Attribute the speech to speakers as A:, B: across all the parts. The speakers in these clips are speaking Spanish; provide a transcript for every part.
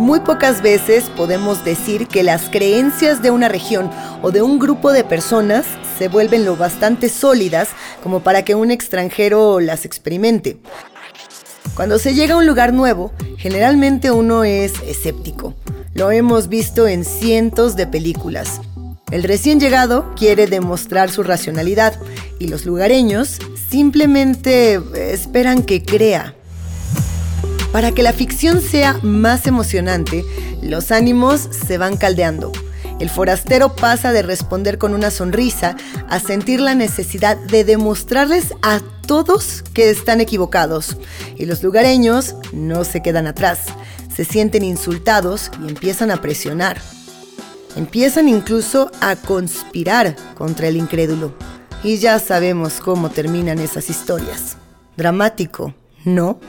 A: Muy pocas veces podemos decir que las creencias de una región o de un grupo de personas se vuelven lo bastante sólidas como para que un extranjero las experimente. Cuando se llega a un lugar nuevo, generalmente uno es escéptico. Lo hemos visto en cientos de películas. El recién llegado quiere demostrar su racionalidad y los lugareños simplemente esperan que crea. Para que la ficción sea más emocionante, los ánimos se van caldeando. El forastero pasa de responder con una sonrisa a sentir la necesidad de demostrarles a todos que están equivocados. Y los lugareños no se quedan atrás. Se sienten insultados y empiezan a presionar. Empiezan incluso a conspirar contra el incrédulo. Y ya sabemos cómo terminan esas historias. Dramático, ¿no?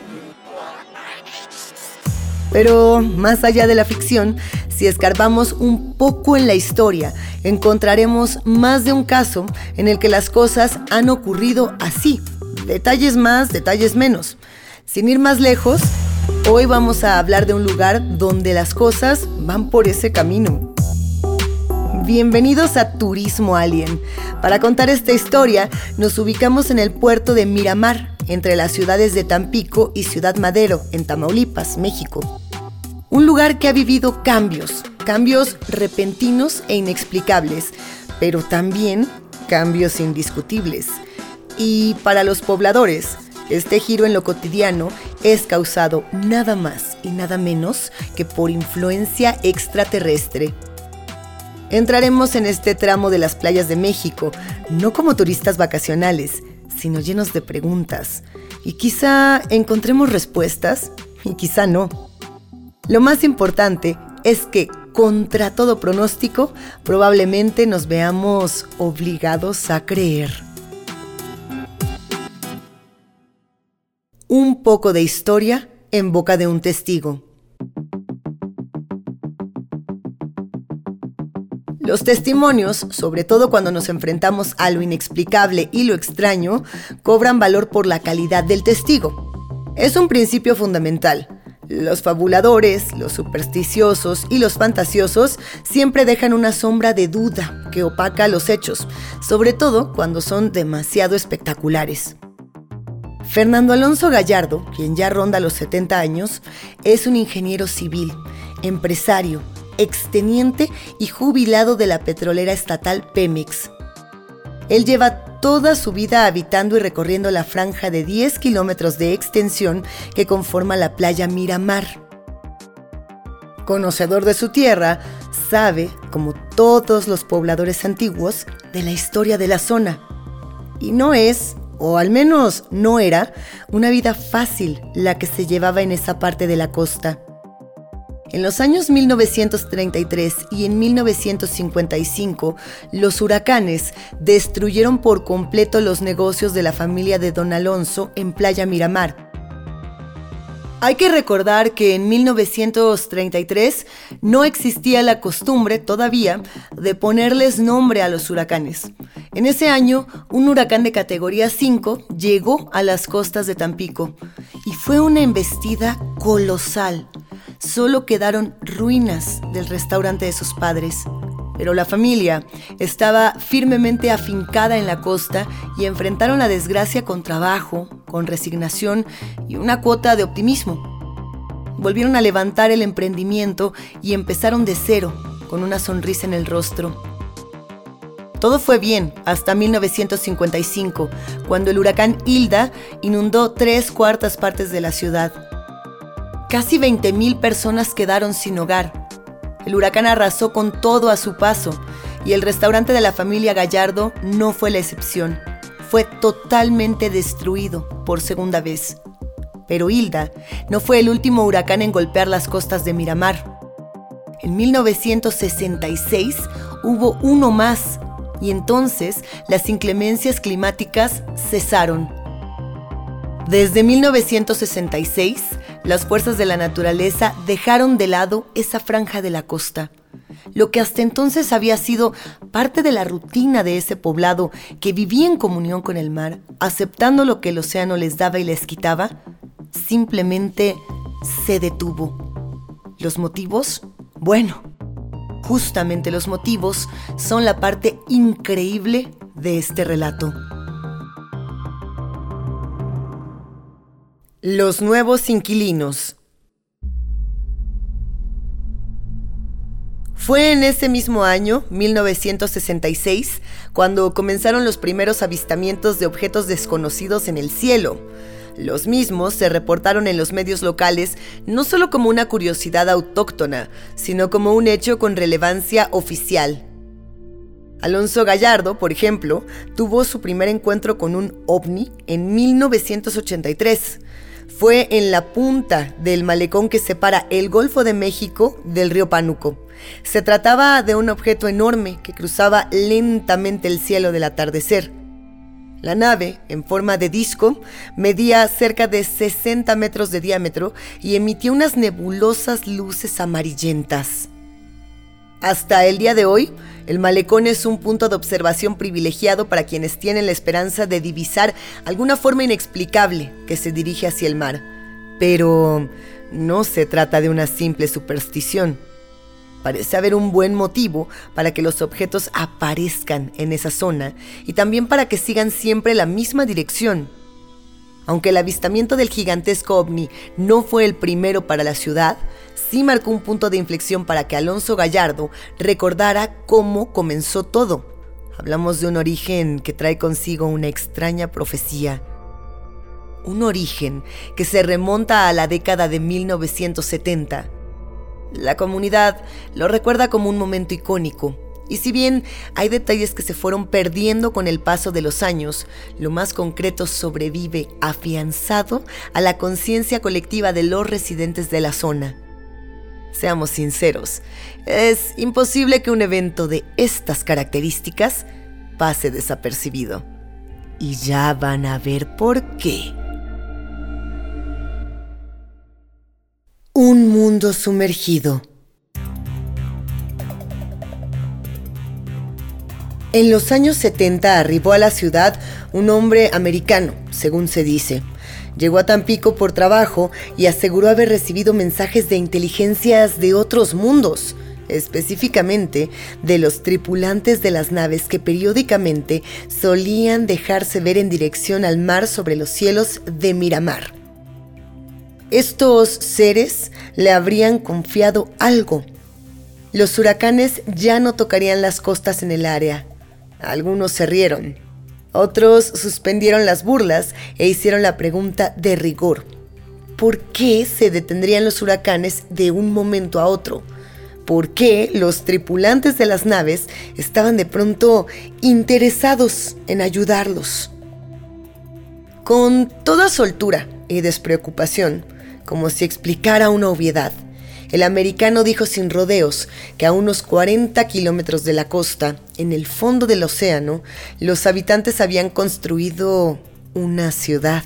A: Pero más allá de la ficción, si escarbamos un poco en la historia, encontraremos más de un caso en el que las cosas han ocurrido así. Detalles más, detalles menos. Sin ir más lejos, hoy vamos a hablar de un lugar donde las cosas van por ese camino. Bienvenidos a Turismo Alien. Para contar esta historia, nos ubicamos en el puerto de Miramar, entre las ciudades de Tampico y Ciudad Madero, en Tamaulipas, México. Un lugar que ha vivido cambios, cambios repentinos e inexplicables, pero también cambios indiscutibles. Y para los pobladores, este giro en lo cotidiano es causado nada más y nada menos que por influencia extraterrestre Entraremos en este tramo de las playas de México, no como turistas vacacionales, sino llenos de preguntas. Y quizá encontremos respuestas y quizá no. Lo más importante es que, contra todo pronóstico, probablemente nos veamos obligados a creer. Un poco de historia en boca de un testigo. Los testimonios, sobre todo cuando nos enfrentamos a lo inexplicable y lo extraño, cobran valor por la calidad del testigo. Es un principio fundamental. Los fabuladores, los supersticiosos y los fantasiosos siempre dejan una sombra de duda que opaca los hechos, sobre todo cuando son demasiado espectaculares. Fernando Alonso Gallardo, quien ya ronda los 70 años, es un ingeniero civil, empresario, exteniente y jubilado de la petrolera estatal Pemex. Él lleva toda su vida habitando y recorriendo la franja de 10 kilómetros de extensión que conforma la playa Miramar. Conocedor de su tierra, sabe, como todos los pobladores antiguos, de la historia de la zona. Y no es, o al menos no era, una vida fácil la que se llevaba en esa parte de la costa. En los años 1933 y en 1955, los huracanes destruyeron por completo los negocios de la familia de Don Alonso en Playa Miramar. Hay que recordar que en 1933 no existía la costumbre todavía de ponerles nombre a los huracanes. En ese año, un huracán de categoría 5 llegó a las costas de Tampico y fue una embestida colosal solo quedaron ruinas del restaurante de sus padres. Pero la familia estaba firmemente afincada en la costa y enfrentaron la desgracia con trabajo, con resignación y una cuota de optimismo. Volvieron a levantar el emprendimiento y empezaron de cero, con una sonrisa en el rostro. Todo fue bien hasta 1955, cuando el huracán Hilda inundó tres cuartas partes de la ciudad. Casi 20.000 personas quedaron sin hogar. El huracán arrasó con todo a su paso y el restaurante de la familia Gallardo no fue la excepción. Fue totalmente destruido por segunda vez. Pero Hilda no fue el último huracán en golpear las costas de Miramar. En 1966 hubo uno más y entonces las inclemencias climáticas cesaron. Desde 1966, las fuerzas de la naturaleza dejaron de lado esa franja de la costa. Lo que hasta entonces había sido parte de la rutina de ese poblado que vivía en comunión con el mar, aceptando lo que el océano les daba y les quitaba, simplemente se detuvo. ¿Los motivos? Bueno, justamente los motivos son la parte increíble de este relato. Los nuevos inquilinos. Fue en ese mismo año, 1966, cuando comenzaron los primeros avistamientos de objetos desconocidos en el cielo. Los mismos se reportaron en los medios locales no solo como una curiosidad autóctona, sino como un hecho con relevancia oficial. Alonso Gallardo, por ejemplo, tuvo su primer encuentro con un ovni en 1983. Fue en la punta del malecón que separa el Golfo de México del río Pánuco. Se trataba de un objeto enorme que cruzaba lentamente el cielo del atardecer. La nave, en forma de disco, medía cerca de 60 metros de diámetro y emitía unas nebulosas luces amarillentas. Hasta el día de hoy, el malecón es un punto de observación privilegiado para quienes tienen la esperanza de divisar alguna forma inexplicable que se dirige hacia el mar. Pero no se trata de una simple superstición. Parece haber un buen motivo para que los objetos aparezcan en esa zona y también para que sigan siempre la misma dirección. Aunque el avistamiento del gigantesco ovni no fue el primero para la ciudad, sí marcó un punto de inflexión para que Alonso Gallardo recordara cómo comenzó todo. Hablamos de un origen que trae consigo una extraña profecía. Un origen que se remonta a la década de 1970 la comunidad lo recuerda como un momento icónico, y si bien hay detalles que se fueron perdiendo con el paso de los años, lo más concreto sobrevive afianzado a la conciencia colectiva de los residentes de la zona. Seamos sinceros, es imposible que un evento de estas características pase desapercibido. Y ya van a ver por qué. Un mundo sumergido. En los años 70 arribó a la ciudad un hombre americano, según se dice. Llegó a Tampico por trabajo y aseguró haber recibido mensajes de inteligencias de otros mundos, específicamente de los tripulantes de las naves que periódicamente solían dejarse ver en dirección al mar sobre los cielos de Miramar. Estos seres le habrían confiado algo. Los huracanes ya no tocarían las costas en el área. Algunos se rieron. Otros suspendieron las burlas e hicieron la pregunta de rigor. ¿Por qué se detendrían los huracanes de un momento a otro? ¿Por qué los tripulantes de las naves estaban de pronto interesados en ayudarlos? Con toda soltura y despreocupación, como si explicara una obviedad. El americano dijo sin rodeos que a unos 40 kilómetros de la costa, en el fondo del océano, los habitantes habían construido una ciudad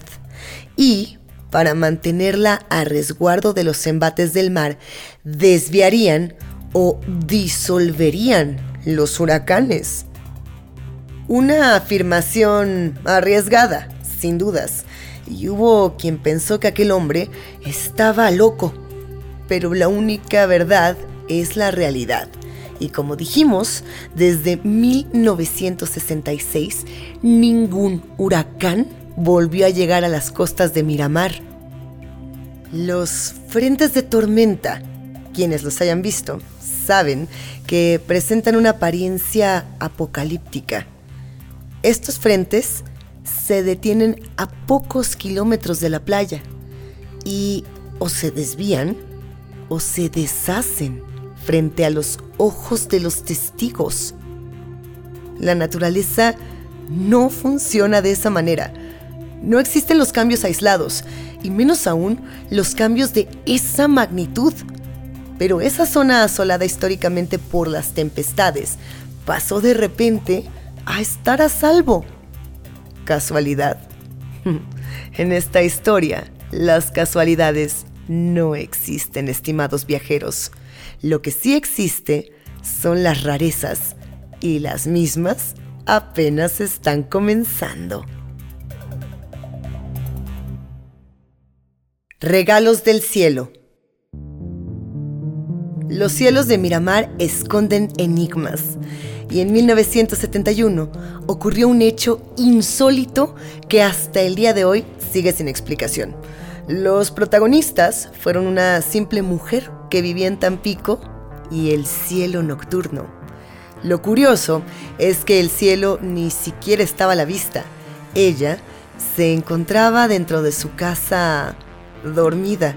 A: y, para mantenerla a resguardo de los embates del mar, desviarían o disolverían los huracanes. Una afirmación arriesgada, sin dudas, y hubo quien pensó que aquel hombre estaba loco. Pero la única verdad es la realidad. Y como dijimos, desde 1966 ningún huracán volvió a llegar a las costas de Miramar. Los frentes de tormenta, quienes los hayan visto, saben que presentan una apariencia apocalíptica. Estos frentes se detienen a pocos kilómetros de la playa y o se desvían o se deshacen frente a los ojos de los testigos. La naturaleza no funciona de esa manera. No existen los cambios aislados, y menos aún los cambios de esa magnitud. Pero esa zona asolada históricamente por las tempestades pasó de repente a estar a salvo. ¿Casualidad? en esta historia, las casualidades no existen, estimados viajeros. Lo que sí existe son las rarezas y las mismas apenas están comenzando. Regalos del cielo. Los cielos de Miramar esconden enigmas. Y en 1971 ocurrió un hecho insólito que hasta el día de hoy sigue sin explicación. Los protagonistas fueron una simple mujer que vivía en Tampico y el cielo nocturno. Lo curioso es que el cielo ni siquiera estaba a la vista. Ella se encontraba dentro de su casa dormida.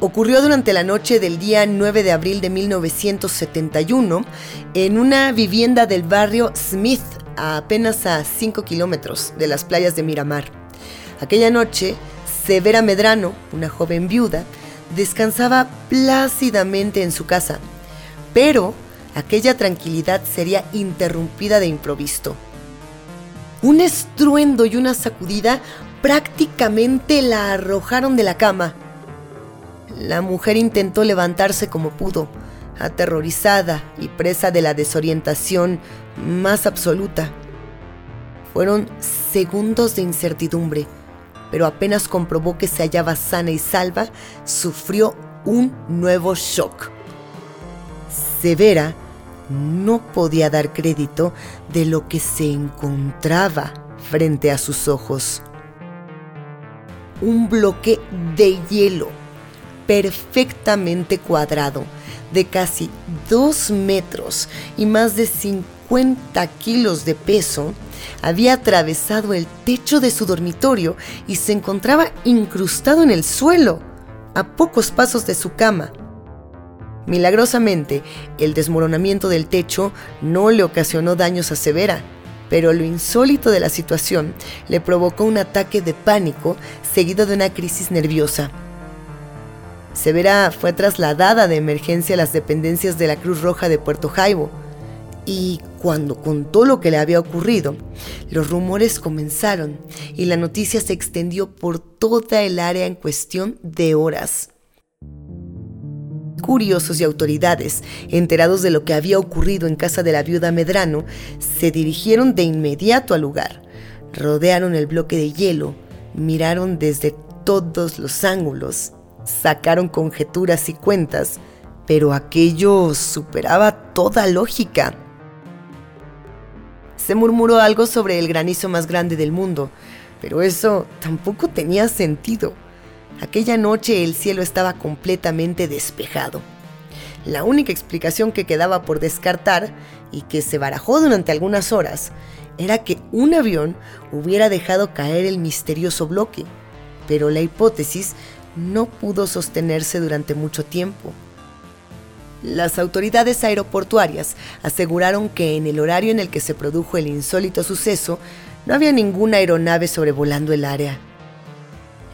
A: Ocurrió durante la noche del día 9 de abril de 1971 en una vivienda del barrio Smith, a apenas a 5 kilómetros de las playas de Miramar. Aquella noche, Severa Medrano, una joven viuda, descansaba plácidamente en su casa, pero aquella tranquilidad sería interrumpida de improviso. Un estruendo y una sacudida prácticamente la arrojaron de la cama. La mujer intentó levantarse como pudo, aterrorizada y presa de la desorientación más absoluta. Fueron segundos de incertidumbre, pero apenas comprobó que se hallaba sana y salva, sufrió un nuevo shock. Severa no podía dar crédito de lo que se encontraba frente a sus ojos. Un bloque de hielo perfectamente cuadrado de casi 2 metros y más de 50 kilos de peso había atravesado el techo de su dormitorio y se encontraba incrustado en el suelo, a pocos pasos de su cama. Milagrosamente, el desmoronamiento del techo no le ocasionó daños a Severa, pero lo insólito de la situación le provocó un ataque de pánico seguido de una crisis nerviosa. Severa fue trasladada de emergencia a las dependencias de la Cruz Roja de Puerto Jaibo, y cuando contó lo que le había ocurrido, los rumores comenzaron y la noticia se extendió por toda el área en cuestión de horas curiosos y autoridades, enterados de lo que había ocurrido en casa de la viuda Medrano, se dirigieron de inmediato al lugar. Rodearon el bloque de hielo, miraron desde todos los ángulos, sacaron conjeturas y cuentas, pero aquello superaba toda lógica. Se murmuró algo sobre el granizo más grande del mundo, pero eso tampoco tenía sentido. Aquella noche el cielo estaba completamente despejado. La única explicación que quedaba por descartar, y que se barajó durante algunas horas, era que un avión hubiera dejado caer el misterioso bloque, pero la hipótesis no pudo sostenerse durante mucho tiempo. Las autoridades aeroportuarias aseguraron que en el horario en el que se produjo el insólito suceso no había ninguna aeronave sobrevolando el área.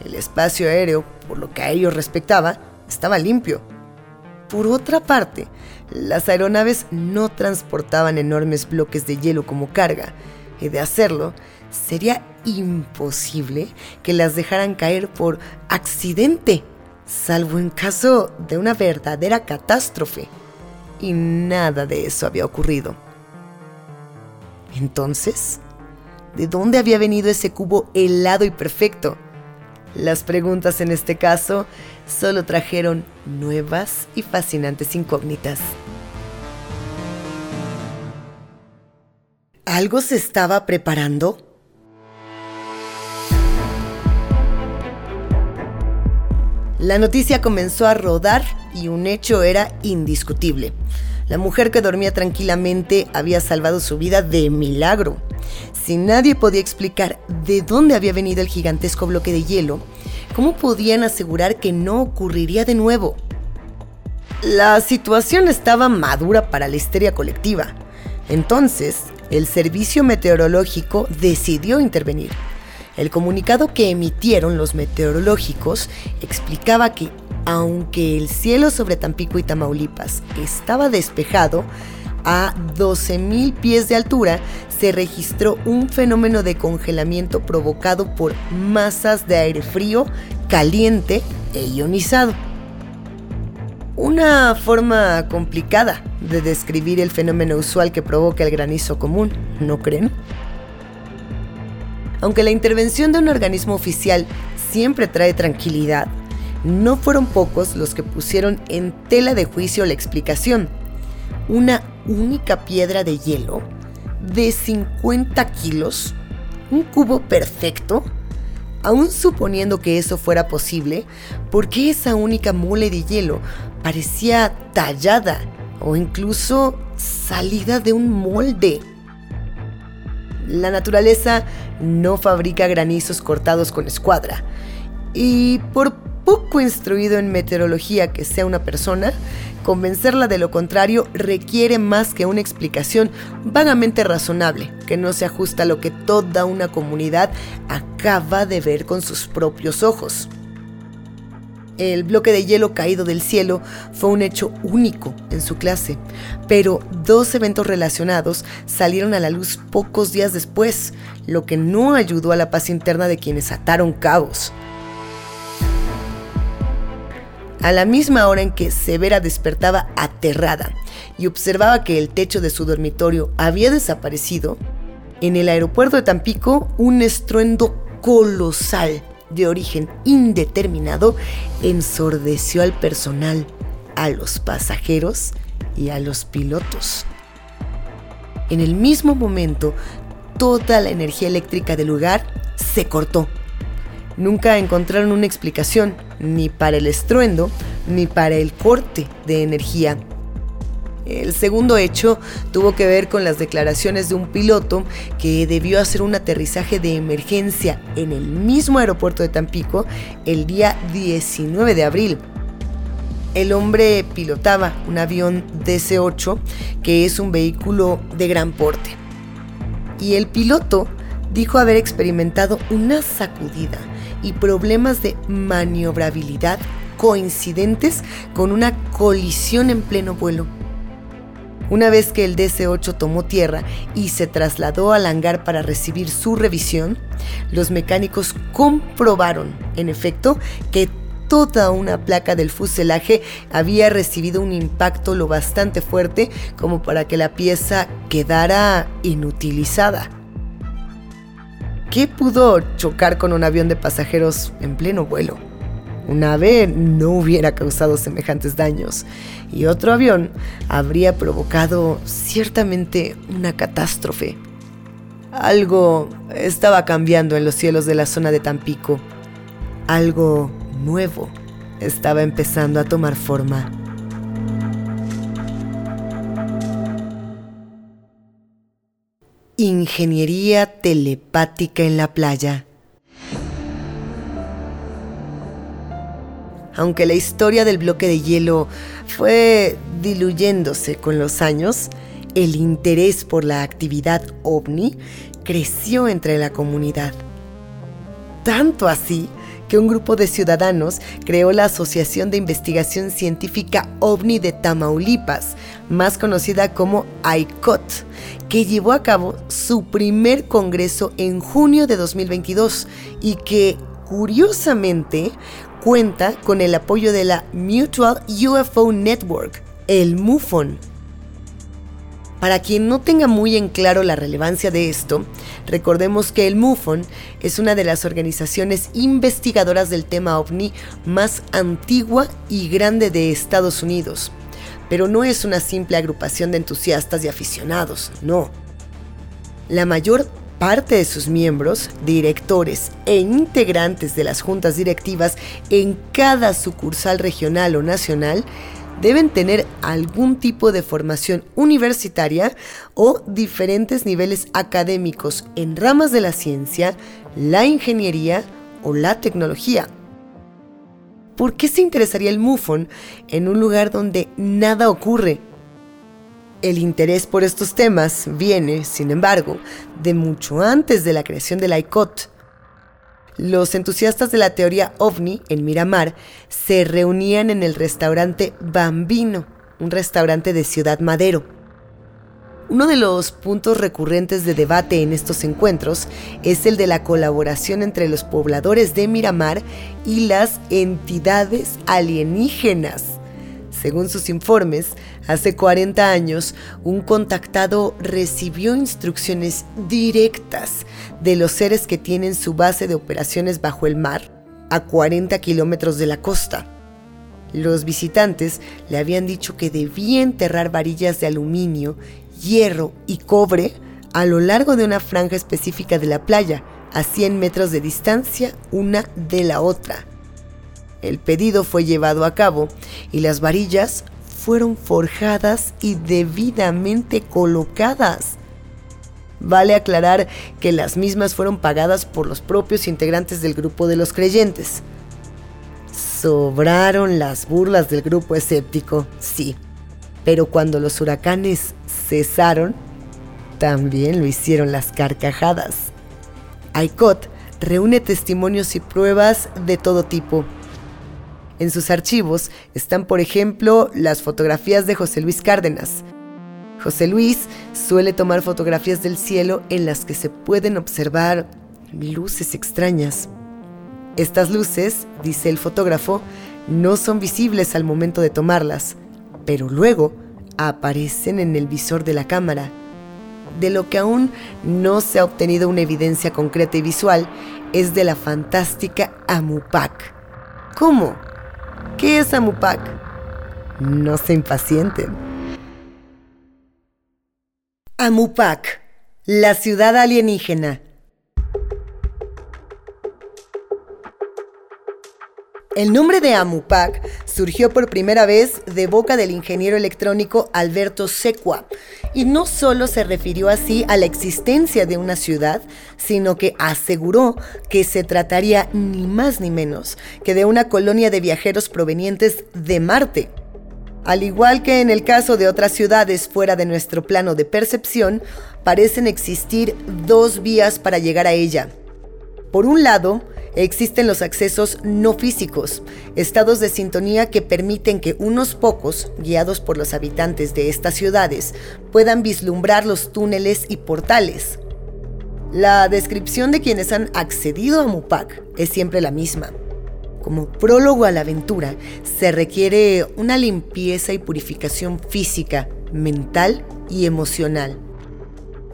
A: El espacio aéreo, por lo que a ellos respectaba, estaba limpio. Por otra parte, las aeronaves no transportaban enormes bloques de hielo como carga, y de hacerlo, sería imposible que las dejaran caer por accidente, salvo en caso de una verdadera catástrofe. Y nada de eso había ocurrido. Entonces, ¿de dónde había venido ese cubo helado y perfecto? Las preguntas en este caso solo trajeron nuevas y fascinantes incógnitas. ¿Algo se estaba preparando? La noticia comenzó a rodar y un hecho era indiscutible. La mujer que dormía tranquilamente había salvado su vida de milagro. Si nadie podía explicar de dónde había venido el gigantesco bloque de hielo, ¿cómo podían asegurar que no ocurriría de nuevo? La situación estaba madura para la histeria colectiva. Entonces, el servicio meteorológico decidió intervenir. El comunicado que emitieron los meteorológicos explicaba que, aunque el cielo sobre Tampico y Tamaulipas estaba despejado, a 12.000 pies de altura se registró un fenómeno de congelamiento provocado por masas de aire frío, caliente e ionizado. Una forma complicada de describir el fenómeno usual que provoca el granizo común, ¿no creen? Aunque la intervención de un organismo oficial siempre trae tranquilidad, no fueron pocos los que pusieron en tela de juicio la explicación. Una única piedra de hielo de 50 kilos, un cubo perfecto, aún suponiendo que eso fuera posible, ¿por qué esa única mole de hielo parecía tallada o incluso salida de un molde? La naturaleza no fabrica granizos cortados con escuadra. Y por poco instruido en meteorología que sea una persona, convencerla de lo contrario requiere más que una explicación vagamente razonable, que no se ajusta a lo que toda una comunidad acaba de ver con sus propios ojos. El bloque de hielo caído del cielo fue un hecho único en su clase, pero dos eventos relacionados salieron a la luz pocos días después, lo que no ayudó a la paz interna de quienes ataron cabos. A la misma hora en que Severa despertaba aterrada y observaba que el techo de su dormitorio había desaparecido, en el aeropuerto de Tampico un estruendo colosal de origen indeterminado ensordeció al personal, a los pasajeros y a los pilotos. En el mismo momento, toda la energía eléctrica del lugar se cortó. Nunca encontraron una explicación, ni para el estruendo, ni para el corte de energía el segundo hecho tuvo que ver con las declaraciones de un piloto que debió hacer un aterrizaje de emergencia en el mismo aeropuerto de Tampico el día 19 de abril. El hombre pilotaba un avión DC-8 que es un vehículo de gran porte. Y el piloto dijo haber experimentado una sacudida y problemas de maniobrabilidad coincidentes con una colisión en pleno vuelo. Una vez que el DC-8 tomó tierra y se trasladó al hangar para recibir su revisión, los mecánicos comprobaron, en efecto, que toda una placa del fuselaje había recibido un impacto lo bastante fuerte como para que la pieza quedara inutilizada. ¿Qué pudo chocar con un avión de pasajeros en pleno vuelo? Un ave no hubiera causado semejantes daños y otro avión habría provocado ciertamente una catástrofe. Algo estaba cambiando en los cielos de la zona de Tampico. Algo nuevo estaba empezando a tomar forma. Ingeniería telepática en la playa. Aunque la historia del bloque de hielo fue diluyéndose con los años, el interés por la actividad ovni creció entre la comunidad. Tanto así que un grupo de ciudadanos creó la Asociación de Investigación Científica OVNI de Tamaulipas, más conocida como ICOT, que llevó a cabo su primer congreso en junio de 2022 y que, curiosamente, cuenta con el apoyo de la Mutual UFO Network, el MUFON. Para quien no tenga muy en claro la relevancia de esto, recordemos que el MUFON es una de las organizaciones investigadoras del tema ovni más antigua y grande de Estados Unidos. Pero no es una simple agrupación de entusiastas y aficionados, no. La mayor parte de sus miembros, directores e integrantes de las juntas directivas en cada sucursal regional o nacional deben tener algún tipo de formación universitaria o diferentes niveles académicos en ramas de la ciencia, la ingeniería o la tecnología. ¿Por qué se interesaría el MUFON en un lugar donde nada ocurre el interés por estos temas viene, sin embargo, de mucho antes de la creación del ICOT. Los entusiastas de la teoría ovni en Miramar se reunían en el restaurante Bambino, un restaurante de Ciudad Madero. Uno de los puntos recurrentes de debate en estos encuentros es el de la colaboración entre los pobladores de Miramar y las entidades alienígenas. Según sus informes, hace 40 años, un contactado recibió instrucciones directas de los seres que tienen su base de operaciones bajo el mar a 40 kilómetros de la costa. Los visitantes le habían dicho que debía enterrar varillas de aluminio, hierro y cobre a lo largo de una franja específica de la playa, a 100 metros de distancia una de la otra. El pedido fue llevado a cabo y las varillas fueron forjadas y debidamente colocadas. Vale aclarar que las mismas fueron pagadas por los propios integrantes del grupo de los creyentes. Sobraron las burlas del grupo escéptico, sí, pero cuando los huracanes cesaron, también lo hicieron las carcajadas. Aikot reúne testimonios y pruebas de todo tipo en sus archivos están, por ejemplo, las fotografías de José Luis Cárdenas. José Luis suele tomar fotografías del cielo en las que se pueden observar luces extrañas. Estas luces, dice el fotógrafo, no son visibles al momento de tomarlas, pero luego aparecen en el visor de la cámara. De lo que aún no se ha obtenido una evidencia concreta y visual es de la fantástica Amupac. ¿Cómo? ¿Qué es Amupac? No se impacienten. Amupac, la ciudad alienígena. El nombre de Amupac surgió por primera vez de boca del ingeniero electrónico Alberto Secua y no solo se refirió así a la existencia de una ciudad, sino que aseguró que se trataría ni más ni menos que de una colonia de viajeros provenientes de Marte. Al igual que en el caso de otras ciudades fuera de nuestro plano de percepción, parecen existir dos vías para llegar a ella. Por un lado, existen los accesos no físicos, estados de sintonía que permiten que unos pocos, guiados por los habitantes de estas ciudades, puedan vislumbrar los túneles y portales. La descripción de quienes han accedido a Mupac es siempre la misma. Como prólogo a la aventura, se requiere una limpieza y purificación física, mental y emocional.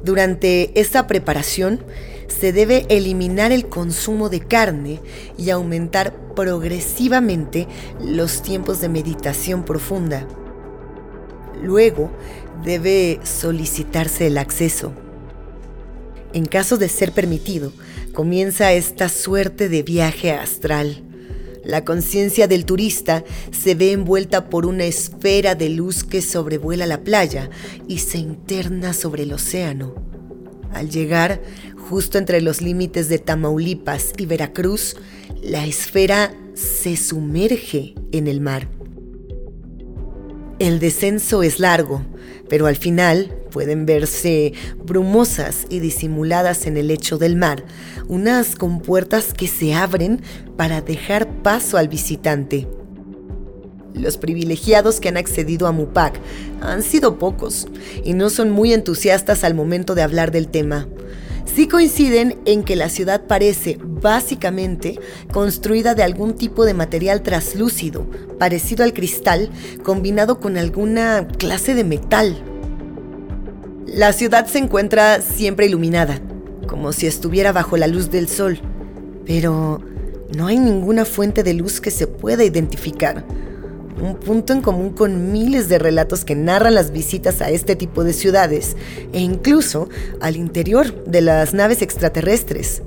A: Durante esta preparación, se debe eliminar el consumo de carne y aumentar progresivamente los tiempos de meditación profunda. Luego debe solicitarse el acceso. En caso de ser permitido, comienza esta suerte de viaje astral. La conciencia del turista se ve envuelta por una esfera de luz que sobrevuela la playa y se interna sobre el océano. Al llegar justo entre los límites de Tamaulipas y Veracruz, la esfera se sumerge en el mar. El descenso es largo, pero al final pueden verse brumosas y disimuladas en el lecho del mar, unas compuertas que se abren para dejar paso al visitante. Los privilegiados que han accedido a MUPAC han sido pocos y no son muy entusiastas al momento de hablar del tema. Sí coinciden en que la ciudad parece básicamente construida de algún tipo de material traslúcido, parecido al cristal, combinado con alguna clase de metal. La ciudad se encuentra siempre iluminada, como si estuviera bajo la luz del sol, pero no hay ninguna fuente de luz que se pueda identificar un punto en común con miles de relatos que narran las visitas a este tipo de ciudades e incluso al interior de las naves extraterrestres.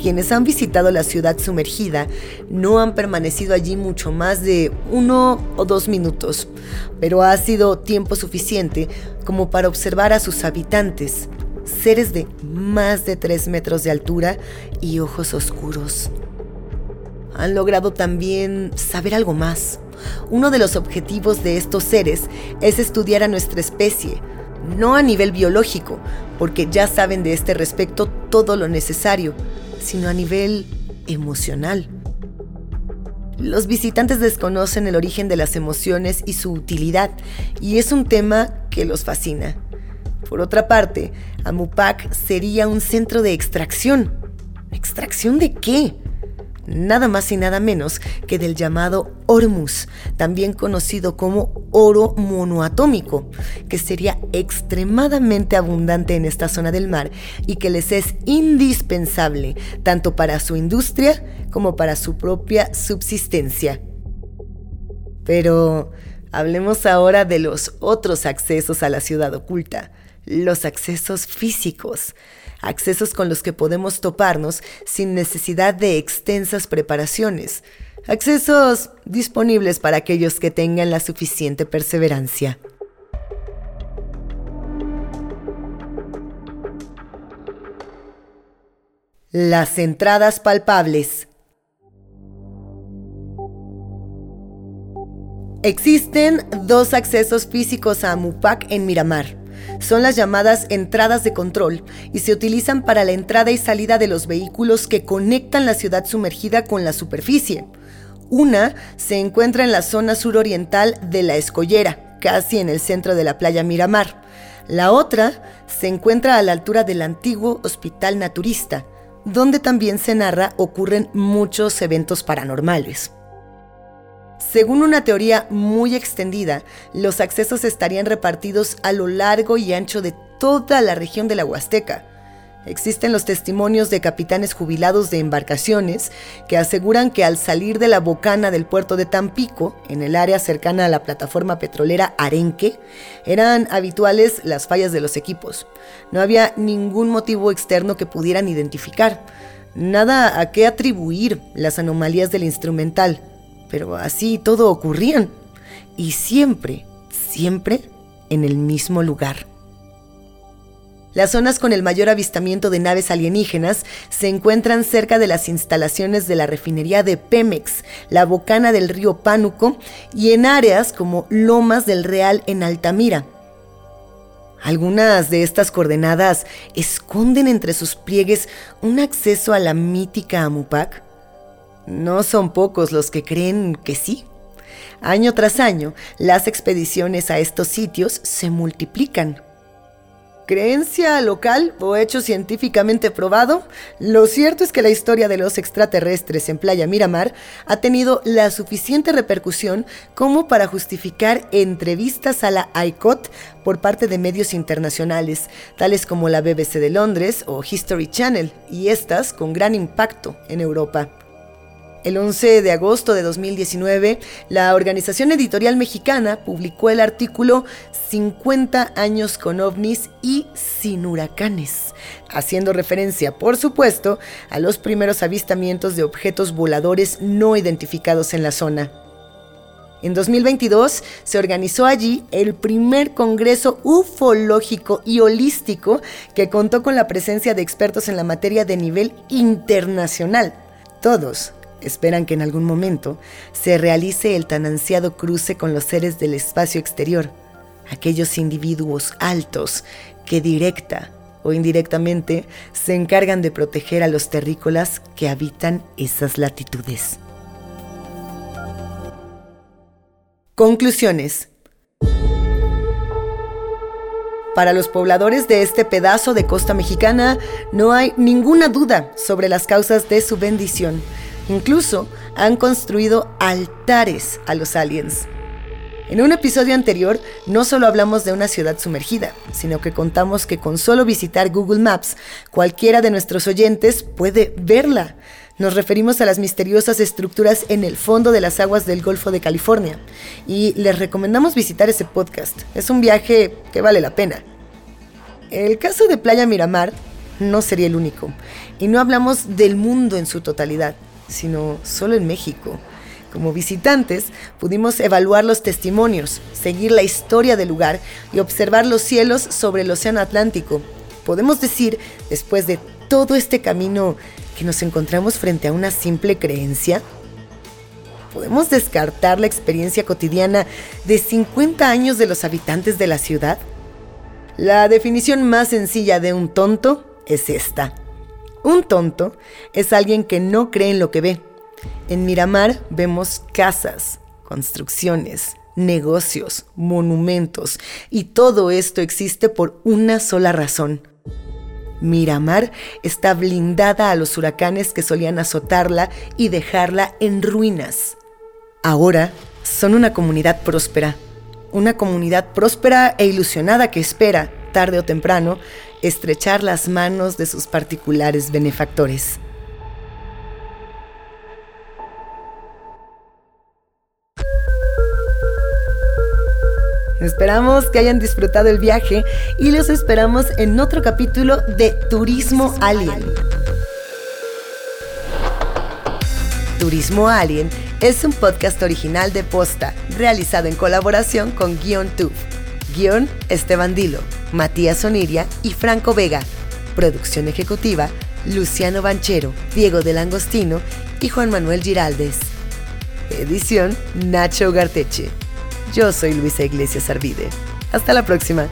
A: Quienes han visitado la ciudad sumergida no han permanecido allí mucho más de uno o dos minutos, pero ha sido tiempo suficiente como para observar a sus habitantes, seres de más de tres metros de altura y ojos oscuros. Han logrado también saber algo más uno de los objetivos de estos seres es estudiar a nuestra especie, no a nivel biológico, porque ya saben de este respecto todo lo necesario, sino a nivel emocional. Los visitantes desconocen el origen de las emociones y su utilidad, y es un tema que los fascina. Por otra parte, Amupac sería un centro de extracción. ¿Extracción de qué? Nada más y nada menos que del llamado Ormus, también conocido como oro monoatómico, que sería extremadamente abundante en esta zona del mar y que les es indispensable tanto para su industria como para su propia subsistencia. Pero hablemos ahora de los otros accesos a la ciudad oculta, los accesos físicos, accesos con los que podemos toparnos sin necesidad de extensas preparaciones, accesos disponibles para aquellos que tengan la suficiente perseverancia. Las entradas palpables. Existen dos accesos físicos a Amupac en Miramar. Son las llamadas entradas de control y se utilizan para la entrada y salida de los vehículos que conectan la ciudad sumergida con la superficie. Una se encuentra en la zona suroriental de la Escollera, casi en el centro de la playa Miramar. La otra se encuentra a la altura del antiguo Hospital Naturista, donde también se narra ocurren muchos eventos paranormales. Según una teoría muy extendida, los accesos estarían repartidos a lo largo y ancho de toda la región de la Huasteca. Existen los testimonios de capitanes jubilados de embarcaciones que aseguran que al salir de la bocana del puerto de Tampico, en el área cercana a la plataforma petrolera Arenque, eran habituales las fallas de los equipos. No había ningún motivo externo que pudieran identificar, nada a qué atribuir las anomalías del instrumental, pero así todo ocurrían. Y siempre, siempre en el mismo lugar. Las zonas con el mayor avistamiento de naves alienígenas se encuentran cerca de las instalaciones de la refinería de Pemex, la bocana del río Pánuco y en áreas como Lomas del Real en Altamira. Algunas de estas coordenadas esconden entre sus pliegues un acceso a la mítica Amupac. No son pocos los que creen que sí. Año tras año, las expediciones a estos sitios se multiplican creencia local o hecho científicamente probado, lo cierto es que la historia de los extraterrestres en Playa Miramar ha tenido la suficiente repercusión como para justificar entrevistas a la ICOT por parte de medios internacionales, tales como la BBC de Londres o History Channel, y estas con gran impacto en Europa. El 11 de agosto de 2019, la Organización Editorial Mexicana publicó el artículo 50 años con ovnis y sin huracanes, haciendo referencia, por supuesto, a los primeros avistamientos de objetos voladores no identificados en la zona. En 2022 se organizó allí el primer congreso ufológico y holístico que contó con la presencia de expertos en la materia de nivel internacional. Todos esperan que en algún momento se realice el tan ansiado cruce con los seres del espacio exterior, aquellos individuos altos que directa o indirectamente se encargan de proteger a los terrícolas que habitan esas latitudes. Conclusiones. Para los pobladores de este pedazo de costa mexicana no hay ninguna duda sobre las causas de su bendición Incluso han construido altares a los aliens. En un episodio anterior no solo hablamos de una ciudad sumergida, sino que contamos que con solo visitar Google Maps, cualquiera de nuestros oyentes puede verla. Nos referimos a las misteriosas estructuras en el fondo de las aguas del Golfo de California y les recomendamos visitar ese podcast. Es un viaje que vale la pena. El caso de Playa Miramar no sería el único, y no hablamos del mundo en su totalidad sino solo en México. Como visitantes pudimos evaluar los testimonios, seguir la historia del lugar y observar los cielos sobre el Océano Atlántico. Podemos decir, después de todo este camino, que nos encontramos frente a una simple creencia. ¿Podemos descartar la experiencia cotidiana de 50 años de los habitantes de la ciudad? La definición más sencilla de un tonto es esta. Un tonto es alguien que no cree en lo que ve. En Miramar vemos casas, construcciones, negocios, monumentos, y todo esto existe por una sola razón. Miramar está blindada a los huracanes que solían azotarla y dejarla en ruinas. Ahora son una comunidad próspera, una comunidad próspera e ilusionada que espera, tarde o temprano, estrechar las manos de sus particulares benefactores. Esperamos que hayan disfrutado el viaje y los esperamos en otro capítulo de Turismo Alien. Turismo Alien es un podcast original de Posta, realizado en colaboración con Guion Tube. Guión Esteban Dilo, Matías Oniria y Franco Vega. Producción ejecutiva Luciano Banchero, Diego del Angostino y Juan Manuel Giraldes. Edición Nacho Garteche. Yo soy Luisa Iglesias Arvide. Hasta la próxima.